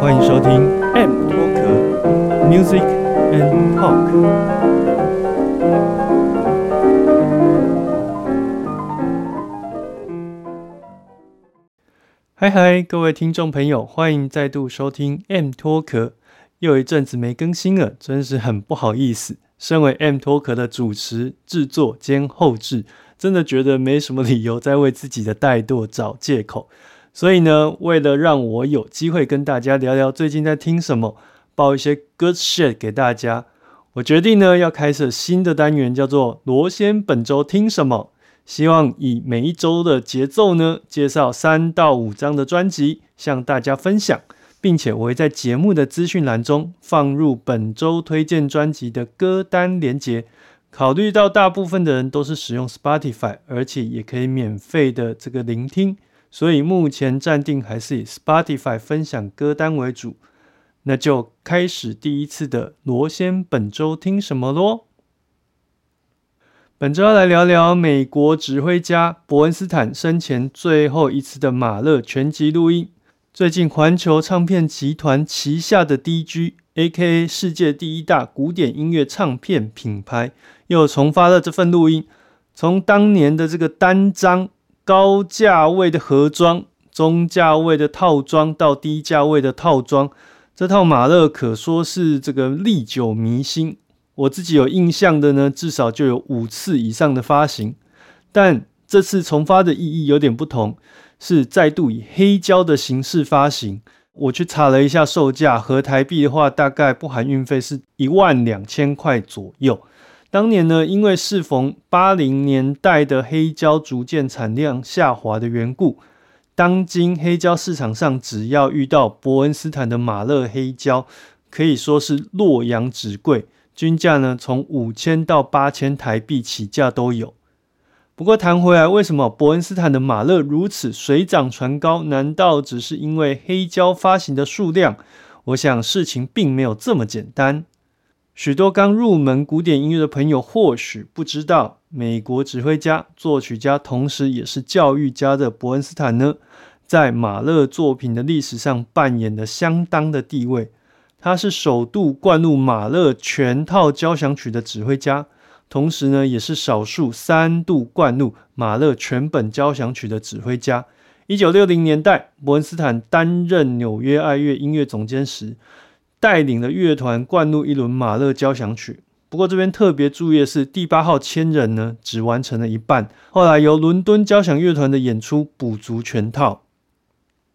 欢迎收听 M 脱壳 Music and Talk。嗨嗨，各位听众朋友，欢迎再度收听 M 脱壳。又一阵子没更新了，真是很不好意思。身为 M 脱壳的主持、制作兼后制，真的觉得没什么理由再为自己的怠惰找借口。所以呢，为了让我有机会跟大家聊聊最近在听什么，报一些 good shit 给大家，我决定呢要开设新的单元，叫做罗先本周听什么。希望以每一周的节奏呢，介绍三到五张的专辑，向大家分享，并且我会在节目的资讯栏中放入本周推荐专辑的歌单连接。考虑到大部分的人都是使用 Spotify，而且也可以免费的这个聆听。所以目前暂定还是以 Spotify 分享歌单为主，那就开始第一次的罗先本周听什么咯。本周要来聊聊美国指挥家伯恩斯坦生前最后一次的马勒全集录音。最近环球唱片集团旗下的 DG，A.K.A 世界第一大古典音乐唱片品牌，又重发了这份录音，从当年的这个单张。高价位的盒装、中价位的套装到低价位的套装，这套马勒可说是这个历久弥新。我自己有印象的呢，至少就有五次以上的发行。但这次重发的意义有点不同，是再度以黑胶的形式发行。我去查了一下售价，合台币的话，大概不含运费是一万两千块左右。当年呢，因为适逢八零年代的黑胶逐渐产量下滑的缘故，当今黑胶市场上只要遇到伯恩斯坦的马勒黑胶，可以说是洛阳纸贵，均价呢从五千到八千台币起价都有。不过谈回来，为什么伯恩斯坦的马勒如此水涨船高？难道只是因为黑胶发行的数量？我想事情并没有这么简单。许多刚入门古典音乐的朋友或许不知道，美国指挥家、作曲家，同时也是教育家的伯恩斯坦呢，在马勒作品的历史上扮演了相当的地位。他是首度灌入马勒全套交响曲的指挥家，同时呢，也是少数三度灌入马勒全本交响曲的指挥家。一九六零年代，伯恩斯坦担任纽约爱乐音乐总监时。带领了乐团灌入一轮马勒交响曲，不过这边特别注意的是，第八号千人呢只完成了一半，后来由伦敦交响乐团的演出补足全套。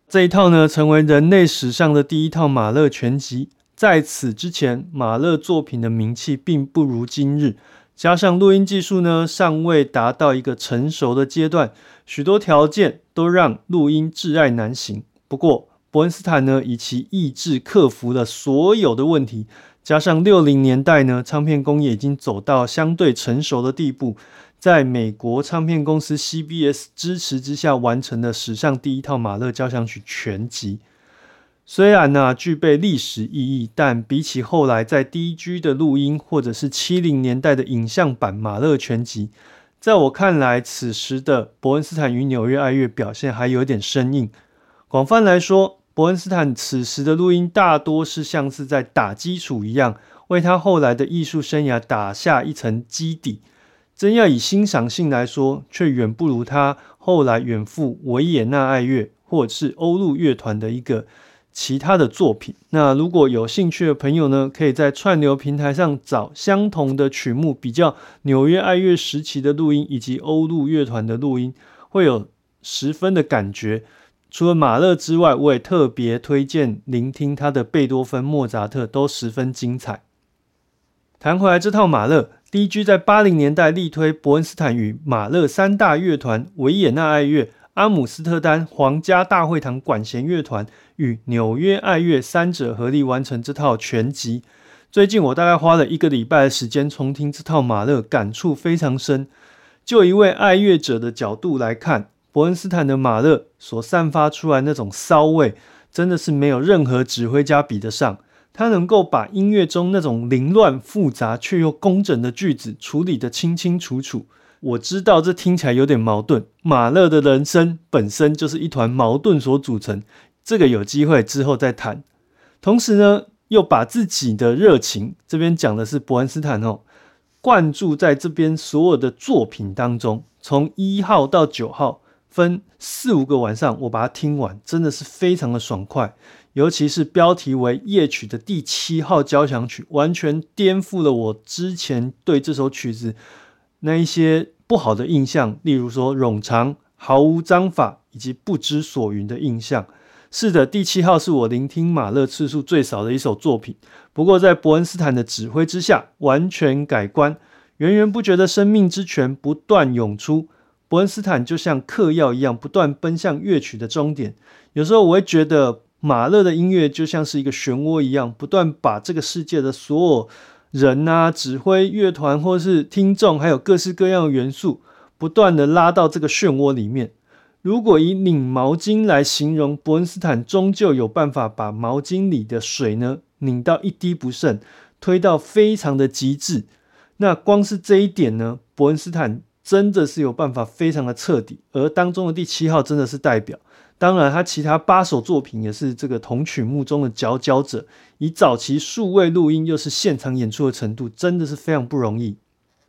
这一套呢，成为人类史上的第一套马勒全集。在此之前，马勒作品的名气并不如今日，加上录音技术呢尚未达到一个成熟的阶段，许多条件都让录音挚爱难行。不过，伯恩斯坦呢，以其意志克服了所有的问题，加上六零年代呢，唱片工业已经走到相对成熟的地步，在美国唱片公司 CBS 支持之下，完成了史上第一套马勒交响曲全集。虽然呢具备历史意义，但比起后来在 DG 的录音，或者是七零年代的影像版马勒全集，在我看来，此时的伯恩斯坦与纽约爱乐表现还有点生硬。广泛来说，伯恩斯坦此时的录音大多是像是在打基础一样，为他后来的艺术生涯打下一层基底。真要以欣赏性来说，却远不如他后来远赴维也纳爱乐或者是欧陆乐团的一个其他的作品。那如果有兴趣的朋友呢，可以在串流平台上找相同的曲目，比较纽约爱乐时期的录音以及欧陆乐团的录音，会有十分的感觉。除了马勒之外，我也特别推荐聆听他的贝多芬、莫扎特，都十分精彩。谈回来，这套马勒 D.G. 在八零年代力推伯恩斯坦与马勒三大乐团——维也纳爱乐、阿姆斯特丹皇家大会堂管弦乐团与纽约爱乐三者合力完成这套全集。最近我大概花了一个礼拜的时间重听这套马勒，感触非常深。就一位爱乐者的角度来看，伯恩斯坦的马勒所散发出来那种骚味，真的是没有任何指挥家比得上。他能够把音乐中那种凌乱复杂却又工整的句子处理得清清楚楚。我知道这听起来有点矛盾，马勒的人生本身就是一团矛盾所组成，这个有机会之后再谈。同时呢。又把自己的热情，这边讲的是伯恩斯坦哦，灌注在这边所有的作品当中，从一号到九号分四五个晚上，我把它听完，真的是非常的爽快。尤其是标题为夜曲的第七号交响曲，完全颠覆了我之前对这首曲子那一些不好的印象，例如说冗长、毫无章法以及不知所云的印象。是的，第七号是我聆听马勒次数最少的一首作品。不过，在伯恩斯坦的指挥之下，完全改观，源源不绝的生命之泉不断涌出。伯恩斯坦就像嗑药一样，不断奔向乐曲的终点。有时候我会觉得，马勒的音乐就像是一个漩涡一样，不断把这个世界的所有人啊、指挥、乐团或是听众，还有各式各样的元素，不断的拉到这个漩涡里面。如果以拧毛巾来形容，伯恩斯坦终究有办法把毛巾里的水呢拧到一滴不剩，推到非常的极致。那光是这一点呢，伯恩斯坦真的是有办法非常的彻底。而当中的第七号真的是代表，当然他其他八首作品也是这个同曲目中的佼佼者。以早期数位录音又是现场演出的程度，真的是非常不容易。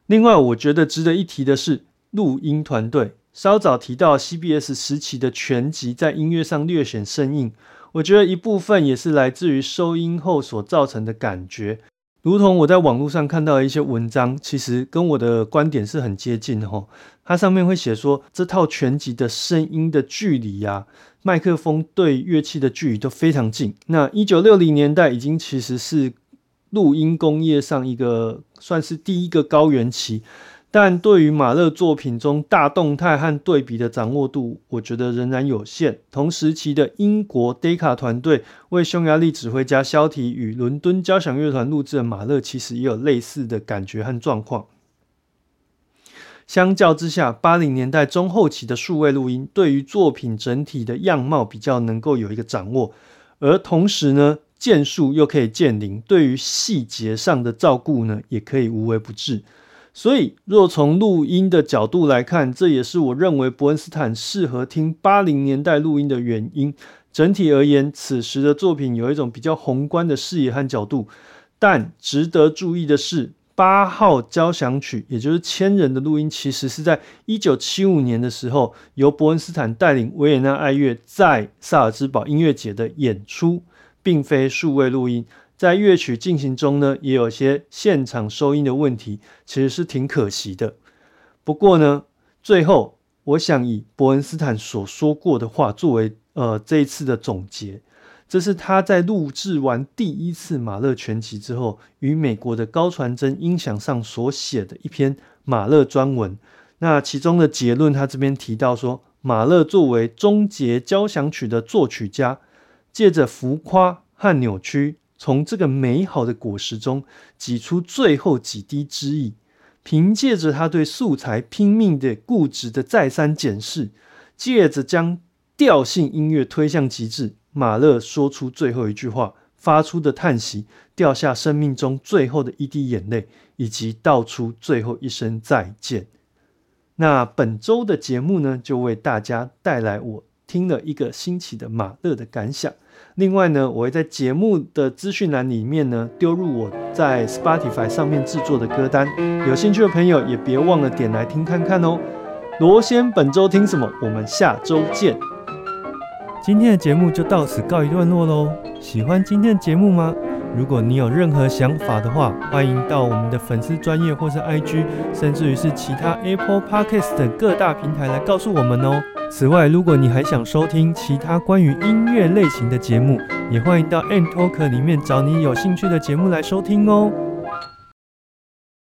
另外，我觉得值得一提的是录音团队。稍早提到 CBS 时期的全集在音乐上略显生硬，我觉得一部分也是来自于收音后所造成的感觉。如同我在网络上看到一些文章，其实跟我的观点是很接近的哈。它上面会写说，这套全集的声音的距离呀，麦克风对乐器的距离都非常近。那一九六零年代已经其实是录音工业上一个算是第一个高原期。但对于马勒作品中大动态和对比的掌握度，我觉得仍然有限。同时期的英国 d e c a 团队为匈牙利指挥家肖提与伦敦交响乐团录制的马勒，其实也有类似的感觉和状况。相较之下，八零年代中后期的数位录音，对于作品整体的样貌比较能够有一个掌握，而同时呢，件数又可以见零，对于细节上的照顾呢，也可以无微不至。所以，若从录音的角度来看，这也是我认为伯恩斯坦适合听八零年代录音的原因。整体而言，此时的作品有一种比较宏观的视野和角度。但值得注意的是，八号交响曲，也就是千人的录音，其实是在一九七五年的时候，由伯恩斯坦带领维也纳爱乐在萨尔兹堡音乐节的演出，并非数位录音。在乐曲进行中呢，也有些现场收音的问题，其实是挺可惜的。不过呢，最后我想以伯恩斯坦所说过的话作为呃这一次的总结，这是他在录制完第一次马勒全集之后，与美国的高传真音响上所写的一篇马勒专文。那其中的结论，他这边提到说，马勒作为终结交响曲的作曲家，借着浮夸和扭曲。从这个美好的果实中挤出最后几滴汁液，凭借着他对素材拼命的固执的再三检视，借着将调性音乐推向极致，马勒说出最后一句话，发出的叹息，掉下生命中最后的一滴眼泪，以及道出最后一声再见。那本周的节目呢，就为大家带来我听了一个新奇的马勒的感想。另外呢，我会在节目的资讯栏里面呢丢入我在 Spotify 上面制作的歌单，有兴趣的朋友也别忘了点来听看看哦。罗先本周听什么？我们下周见。今天的节目就到此告一段落喽。喜欢今天的节目吗？如果你有任何想法的话，欢迎到我们的粉丝专业或是 IG，甚至于是其他 Apple Podcast 等各大平台来告诉我们哦。此外，如果你还想收听其他关于音乐类型的节目，也欢迎到 M Talk 里面找你有兴趣的节目来收听哦。